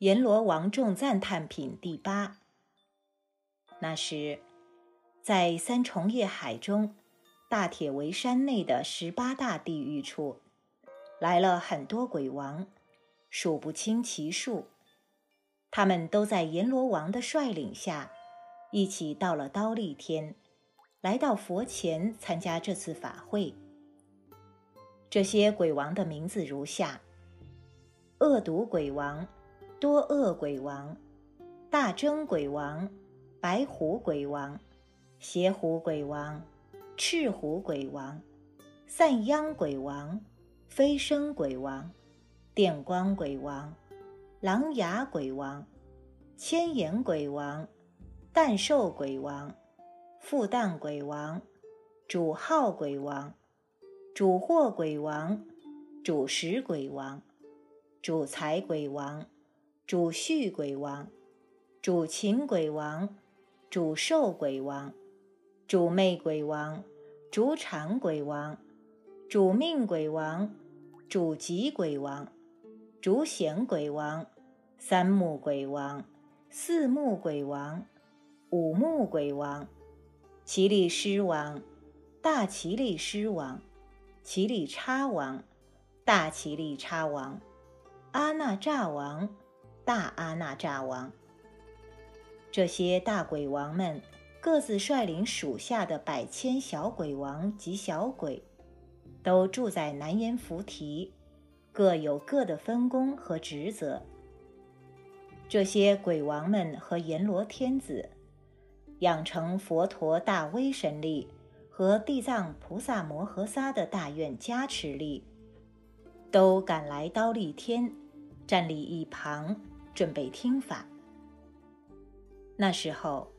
阎罗王众赞叹品第八。那时，在三重夜海中，大铁围山内的十八大地狱处，来了很多鬼王，数不清其数。他们都在阎罗王的率领下，一起到了刀立天，来到佛前参加这次法会。这些鬼王的名字如下：恶毒鬼王。多恶鬼王、大争鬼王、白虎鬼王、邪虎鬼王、赤虎鬼王、散殃鬼王、飞升鬼王、电光鬼王、狼牙鬼王、千眼鬼王、诞寿鬼王、复旦鬼王、主号鬼王、主祸鬼王、主食鬼王、主财鬼王。主畜鬼王，主禽鬼王，主兽鬼王，主魅鬼王，主产鬼王，主命鬼王，主吉鬼王，主显鬼王，三目鬼王，四目鬼王，五目鬼王，奇力狮王，大奇力狮王，奇力叉王，大奇力叉王，阿那扎王。大阿那扎王，这些大鬼王们各自率领属下的百千小鬼王及小鬼，都住在南阎浮提，各有各的分工和职责。这些鬼王们和阎罗天子，养成佛陀大威神力和地藏菩萨摩诃萨的大愿加持力，都赶来刀立天，站立一旁。准备听法。那时候，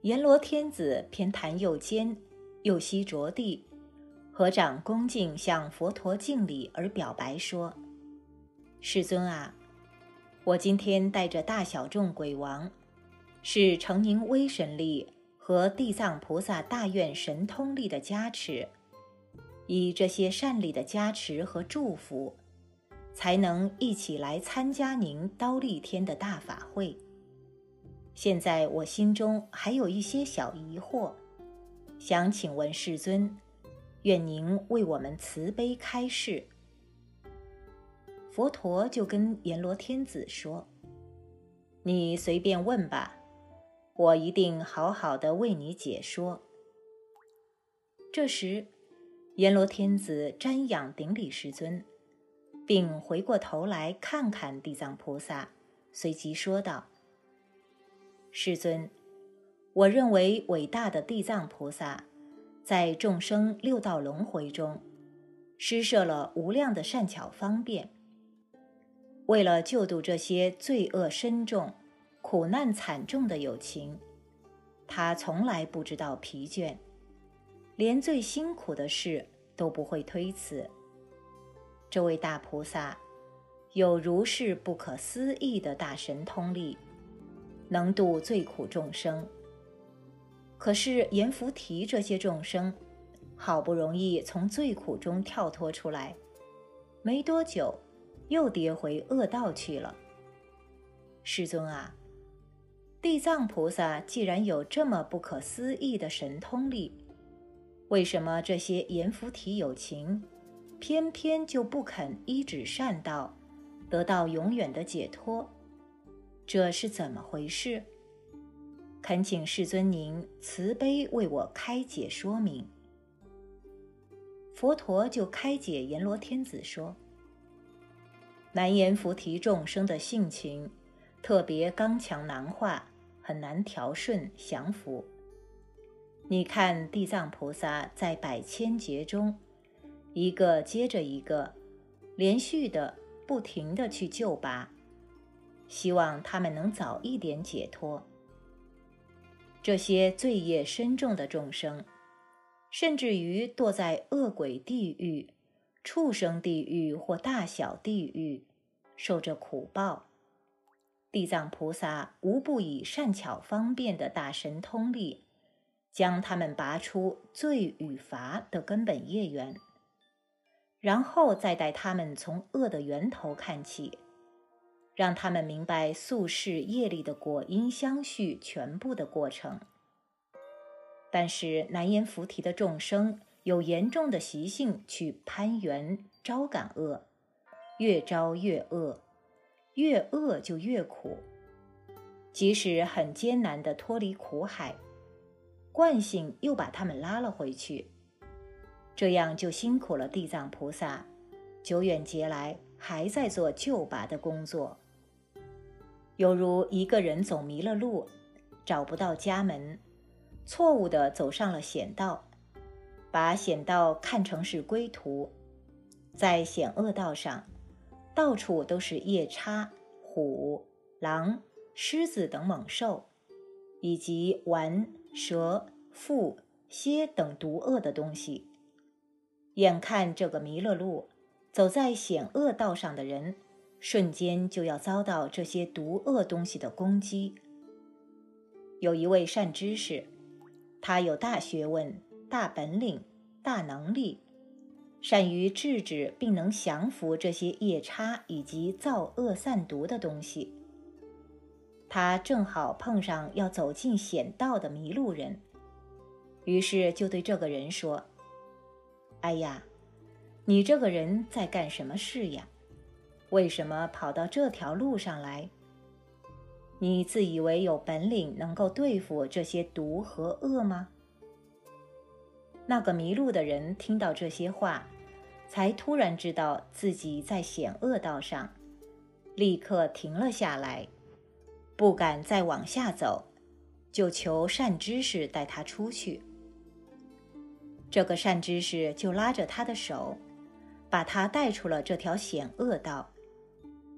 阎罗天子偏袒右肩，右膝着地，合掌恭敬向佛陀敬礼，而表白说：“世尊啊，我今天带着大小众鬼王，是承您威神力和地藏菩萨大愿神通力的加持，以这些善力的加持和祝福。”才能一起来参加您刀立天的大法会。现在我心中还有一些小疑惑，想请问世尊，愿您为我们慈悲开示。佛陀就跟阎罗天子说：“你随便问吧，我一定好好的为你解说。”这时，阎罗天子瞻仰顶礼世尊。并回过头来看看地藏菩萨，随即说道：“世尊，我认为伟大的地藏菩萨，在众生六道轮回中，施设了无量的善巧方便。为了救度这些罪恶深重、苦难惨重的有情，他从来不知道疲倦，连最辛苦的事都不会推辞。”这位大菩萨有如是不可思议的大神通力，能度最苦众生。可是阎浮提这些众生，好不容易从最苦中跳脱出来，没多久又跌回恶道去了。世尊啊，地藏菩萨既然有这么不可思议的神通力，为什么这些阎浮提有情？偏偏就不肯依止善道，得到永远的解脱，这是怎么回事？恳请世尊您慈悲为我开解说明。佛陀就开解阎罗天子说：“难言菩提众生的性情特别刚强难化，很难调顺降服。你看地藏菩萨在百千劫中。”一个接着一个，连续的、不停的去救拔，希望他们能早一点解脱。这些罪业深重的众生，甚至于堕在恶鬼地狱、畜生地狱或大小地狱，受着苦报。地藏菩萨无不以善巧方便的大神通力，将他们拔出罪与罚的根本业缘。然后再带他们从恶的源头看起，让他们明白宿世业力的果因相续全部的过程。但是难言菩提的众生有严重的习性去攀缘招感恶，越招越恶，越恶就越苦。即使很艰难地脱离苦海，惯性又把他们拉了回去，这样就辛苦了地藏菩萨。久远劫来还在做救拔的工作，犹如一个人走迷了路，找不到家门，错误地走上了险道，把险道看成是归途，在险恶道上，到处都是夜叉、虎、狼。狮子等猛兽，以及丸、蛇、蝮、蝎等毒恶的东西，眼看这个迷了路，走在险恶道上的人，瞬间就要遭到这些毒恶东西的攻击。有一位善知识，他有大学问、大本领、大能力，善于制止并能降服这些夜叉以及造恶散毒的东西。他正好碰上要走进险道的迷路人，于是就对这个人说：“哎呀，你这个人在干什么事呀？为什么跑到这条路上来？你自以为有本领能够对付这些毒和恶吗？”那个迷路的人听到这些话，才突然知道自己在险恶道上，立刻停了下来。不敢再往下走，就求善知识带他出去。这个善知识就拉着他的手，把他带出了这条险恶道，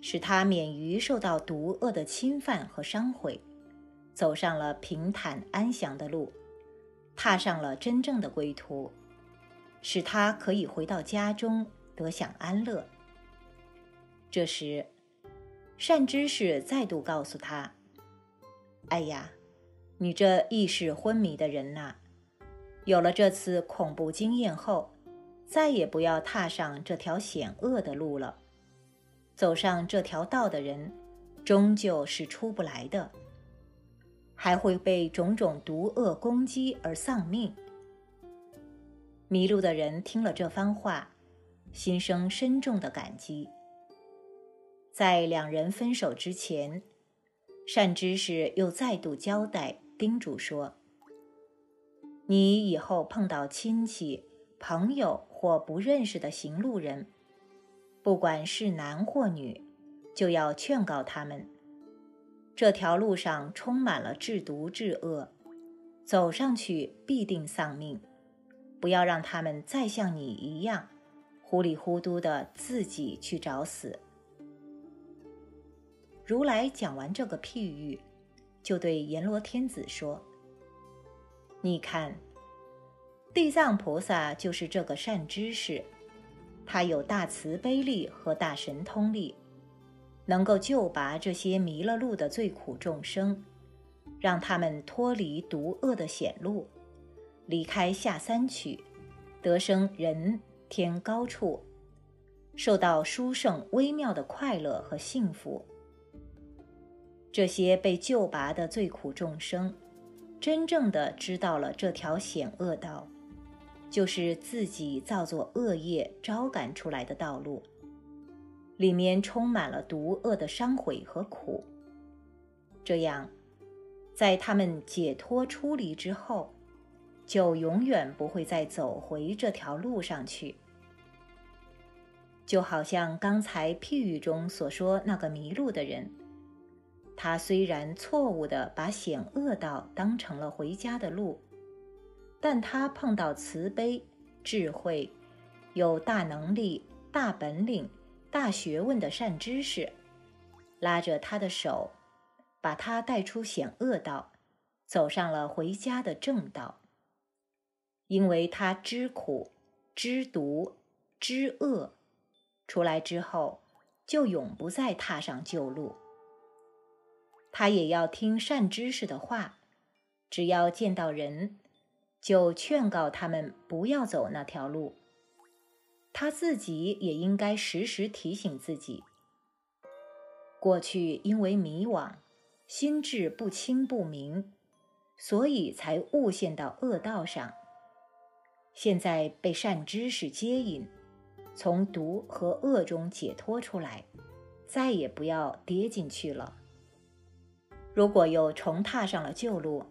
使他免于受到毒恶的侵犯和伤毁，走上了平坦安详的路，踏上了真正的归途，使他可以回到家中得享安乐。这时。善知识再度告诉他：“哎呀，你这意识昏迷的人呐，有了这次恐怖经验后，再也不要踏上这条险恶的路了。走上这条道的人，终究是出不来的，还会被种种毒恶攻击而丧命。”迷路的人听了这番话，心生深重的感激。在两人分手之前，善知识又再度交代叮嘱说：“你以后碰到亲戚、朋友或不认识的行路人，不管是男或女，就要劝告他们，这条路上充满了制毒制恶，走上去必定丧命。不要让他们再像你一样，糊里糊涂的自己去找死。”如来讲完这个譬喻，就对阎罗天子说：“你看，地藏菩萨就是这个善知识，他有大慈悲力和大神通力，能够救拔这些迷了路的最苦众生，让他们脱离毒恶的险路，离开下三曲，得生人天高处，受到殊胜微妙的快乐和幸福。”这些被救拔的最苦众生，真正的知道了这条险恶道，就是自己造作恶业招感出来的道路，里面充满了毒恶的伤毁和苦。这样，在他们解脱出离之后，就永远不会再走回这条路上去。就好像刚才譬喻中所说那个迷路的人。他虽然错误地把险恶道当成了回家的路，但他碰到慈悲、智慧、有大能力、大本领、大学问的善知识，拉着他的手，把他带出险恶道，走上了回家的正道。因为他知苦、知毒、知恶，出来之后就永不再踏上旧路。他也要听善知识的话，只要见到人，就劝告他们不要走那条路。他自己也应该时时提醒自己。过去因为迷惘，心智不清不明，所以才误陷到恶道上。现在被善知识接引，从毒和恶中解脱出来，再也不要跌进去了。如果又重踏上了旧路，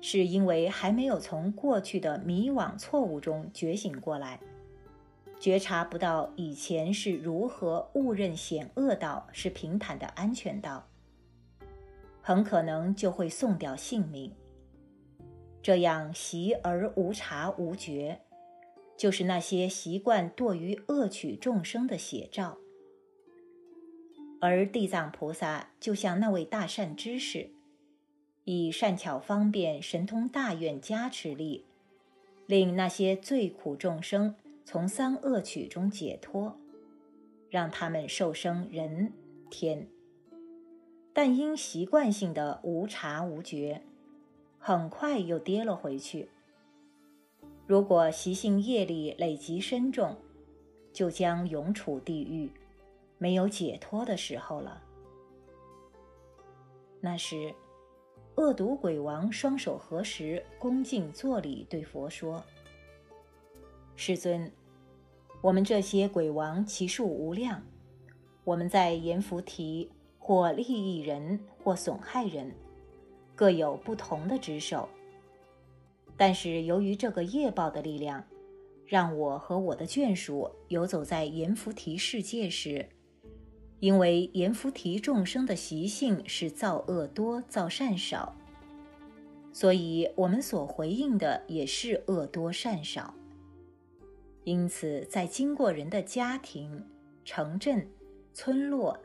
是因为还没有从过去的迷惘错误中觉醒过来，觉察不到以前是如何误认险恶道是平坦的安全道，很可能就会送掉性命。这样习而无察无觉，就是那些习惯堕于恶取众生的写照。而地藏菩萨就像那位大善知识，以善巧方便、神通大愿加持力，令那些最苦众生从三恶趣中解脱，让他们受生人天。但因习惯性的无察无觉。很快又跌了回去。如果习性业力累积深重，就将永处地狱，没有解脱的时候了。那时，恶毒鬼王双手合十，恭敬作礼，对佛说：“世尊，我们这些鬼王其数无量，我们在阎浮提或利益人，或损害人。”各有不同的职守，但是由于这个业报的力量，让我和我的眷属游走在阎浮提世界时，因为阎浮提众生的习性是造恶多，造善少，所以我们所回应的也是恶多善少。因此，在经过人的家庭、城镇、村落、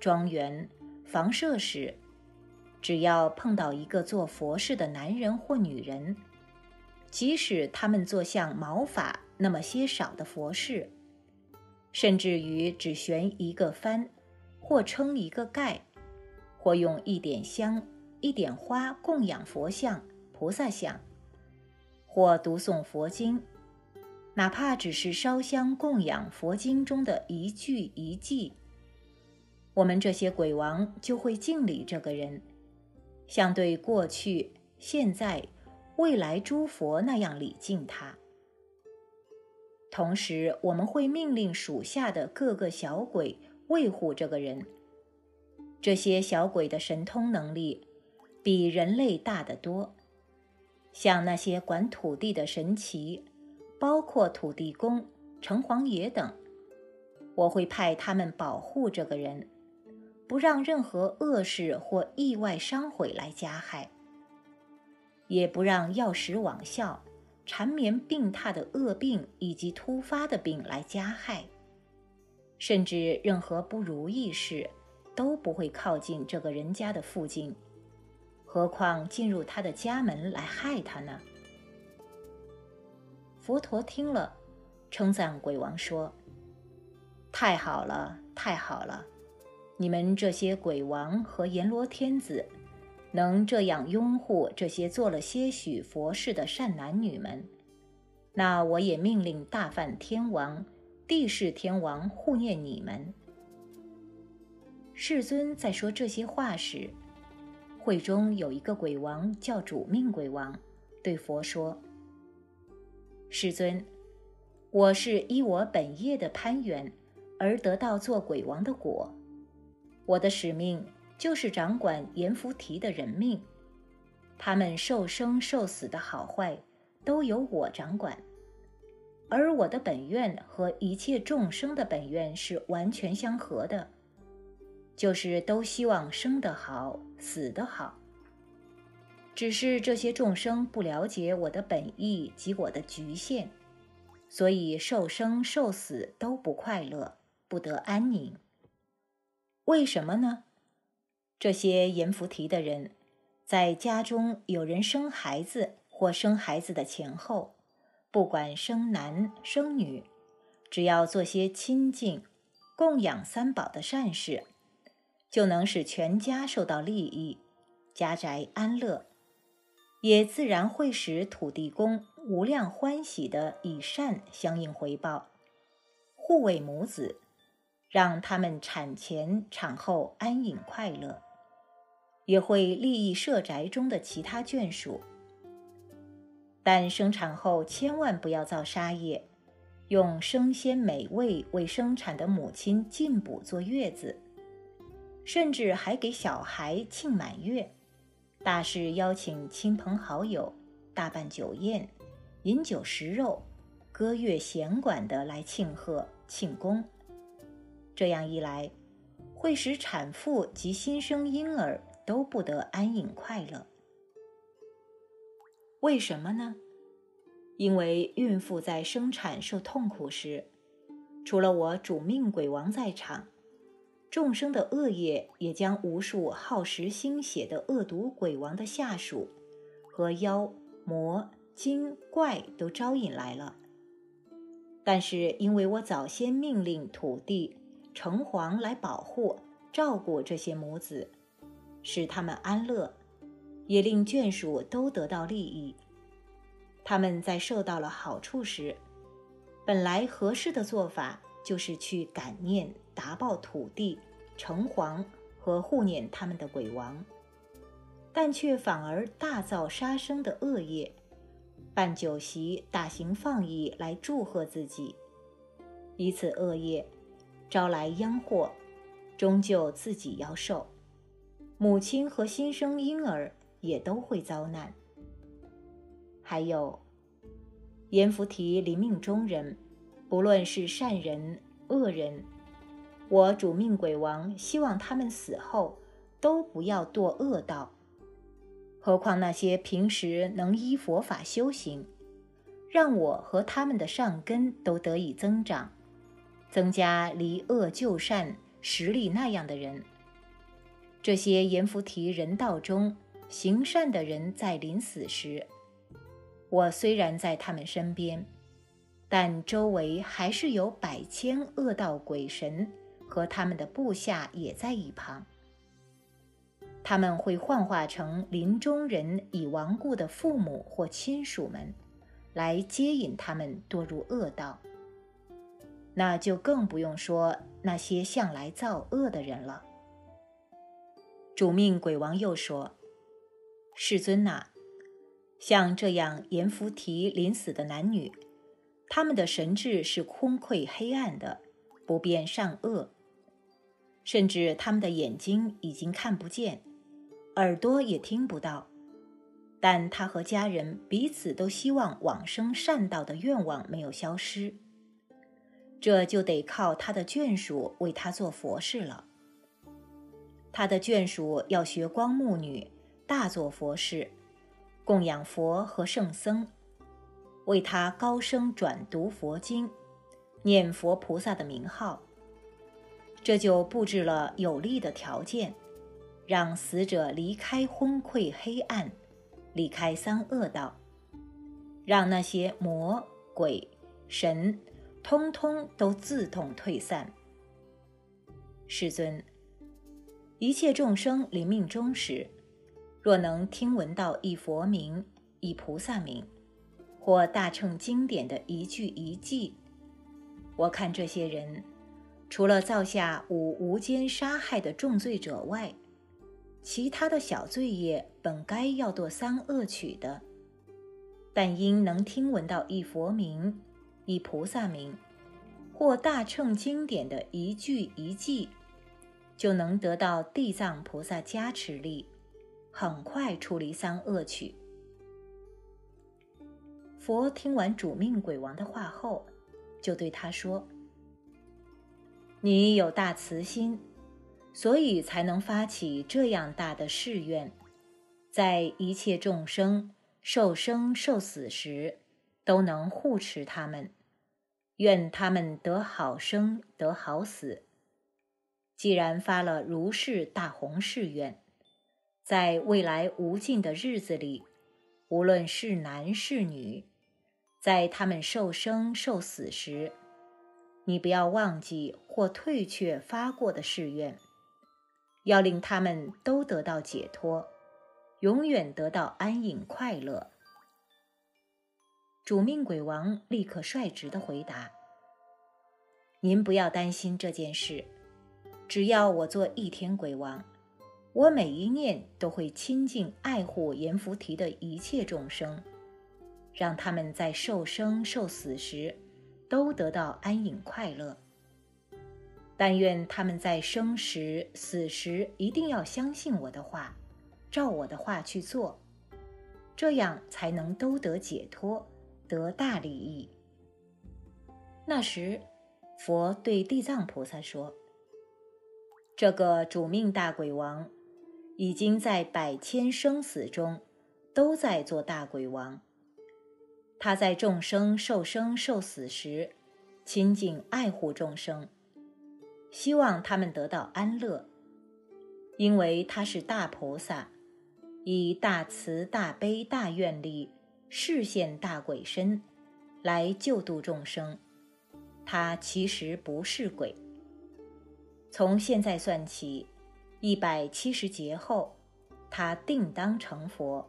庄园、房舍时，只要碰到一个做佛事的男人或女人，即使他们做像毛发那么些少的佛事，甚至于只悬一个幡，或称一个盖，或用一点香、一点花供养佛像、菩萨像，或读诵佛经，哪怕只是烧香供养佛经中的一句一偈，我们这些鬼王就会敬礼这个人。像对过去、现在、未来诸佛那样礼敬他。同时，我们会命令属下的各个小鬼维护这个人。这些小鬼的神通能力比人类大得多，像那些管土地的神奇，包括土地公、城隍爷等，我会派他们保护这个人。不让任何恶事或意外伤毁来加害，也不让药石罔效、缠绵病榻的恶病以及突发的病来加害，甚至任何不如意事都不会靠近这个人家的附近，何况进入他的家门来害他呢？佛陀听了，称赞鬼王说：“太好了，太好了。”你们这些鬼王和阎罗天子，能这样拥护这些做了些许佛事的善男女们，那我也命令大梵天王、地释天王护念你们。世尊在说这些话时，会中有一个鬼王叫主命鬼王，对佛说：“世尊，我是依我本业的攀缘而得到做鬼王的果。”我的使命就是掌管阎浮提的人命，他们受生受死的好坏都由我掌管，而我的本愿和一切众生的本愿是完全相合的，就是都希望生得好，死得好。只是这些众生不了解我的本意及我的局限，所以受生受死都不快乐，不得安宁。为什么呢？这些阎浮提的人，在家中有人生孩子或生孩子的前后，不管生男生女，只要做些亲近、供养三宝的善事，就能使全家受到利益，家宅安乐，也自然会使土地公无量欢喜的以善相应回报，护卫母子。让他们产前产后安隐快乐，也会利益社宅中的其他眷属。但生产后千万不要造杀业，用生鲜美味为生产的母亲进补坐月子，甚至还给小孩庆满月，大肆邀请亲朋好友，大办酒宴，饮酒食肉。歌乐弦管的来庆贺庆功，这样一来，会使产妇及新生婴儿都不得安隐快乐。为什么呢？因为孕妇在生产受痛苦时，除了我主命鬼王在场，众生的恶业也将无数耗时心血的恶毒鬼王的下属和妖魔精怪都招引来了。但是，因为我早先命令土地城隍来保护、照顾这些母子，使他们安乐，也令眷属都得到利益。他们在受到了好处时，本来合适的做法就是去感念、达报土地、城隍和护念他们的鬼王，但却反而大造杀生的恶业。办酒席、大型放逸来祝贺自己，以此恶业招来殃祸，终究自己要受。母亲和新生婴儿也都会遭难。还有，阎浮提临命中人，不论是善人、恶人，我主命鬼王希望他们死后都不要堕恶道。何况那些平时能依佛法修行，让我和他们的善根都得以增长，增加离恶就善实力那样的人。这些阎浮提人道中行善的人，在临死时，我虽然在他们身边，但周围还是有百千恶道鬼神和他们的部下也在一旁。他们会幻化成临终人已亡故的父母或亲属们，来接引他们堕入恶道。那就更不用说那些向来造恶的人了。主命鬼王又说：“世尊呐，像这样阎浮提临死的男女，他们的神智是空愧黑暗的，不辨善恶，甚至他们的眼睛已经看不见。”耳朵也听不到，但他和家人彼此都希望往生善道的愿望没有消失，这就得靠他的眷属为他做佛事了。他的眷属要学光目女大做佛事，供养佛和圣僧，为他高声转读佛经，念佛菩萨的名号，这就布置了有利的条件。让死者离开昏聩黑暗，离开三恶道，让那些魔鬼神通通都自动退散。世尊，一切众生临命终时，若能听闻到一佛名、一菩萨名，或大乘经典的一句一偈，我看这些人，除了造下五无间杀害的重罪者外，其他的小罪业本该要堕三恶趣的，但因能听闻到一佛名、一菩萨名，或大乘经典的一句一偈，就能得到地藏菩萨加持力，很快出离三恶趣。佛听完主命鬼王的话后，就对他说：“你有大慈心。”所以才能发起这样大的誓愿，在一切众生受生受死时，都能护持他们，愿他们得好生得好死。既然发了如是大宏誓愿，在未来无尽的日子里，无论是男是女，在他们受生受死时，你不要忘记或退却发过的誓愿。要令他们都得到解脱，永远得到安隐快乐。主命鬼王立刻率直的回答：“您不要担心这件事。只要我做一天鬼王，我每一念都会亲近爱护阎浮提的一切众生，让他们在受生受死时都得到安隐快乐。但愿他们在生时死时一定要相信我的话，照我的话去做，这样才能都得解脱，得大利益。那时，佛对地藏菩萨说：“这个主命大鬼王，已经在百千生死中，都在做大鬼王。他在众生受生受死时，亲近爱护众生。”希望他们得到安乐，因为他是大菩萨，以大慈大悲大愿力示现大鬼身，来救度众生。他其实不是鬼。从现在算起，一百七十劫后，他定当成佛，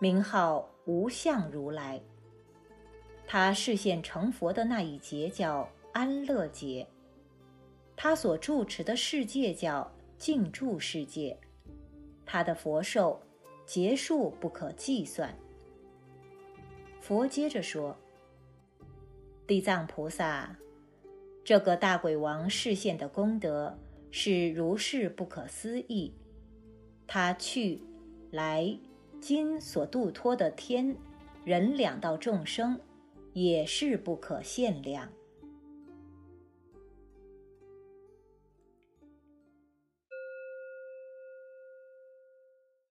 名号无相如来。他示现成佛的那一劫叫安乐劫。他所住持的世界叫静住世界，他的佛寿劫数不可计算。佛接着说：“地藏菩萨，这个大鬼王示现的功德是如是不可思议，他去、来、今所度脱的天、人两道众生，也是不可限量。”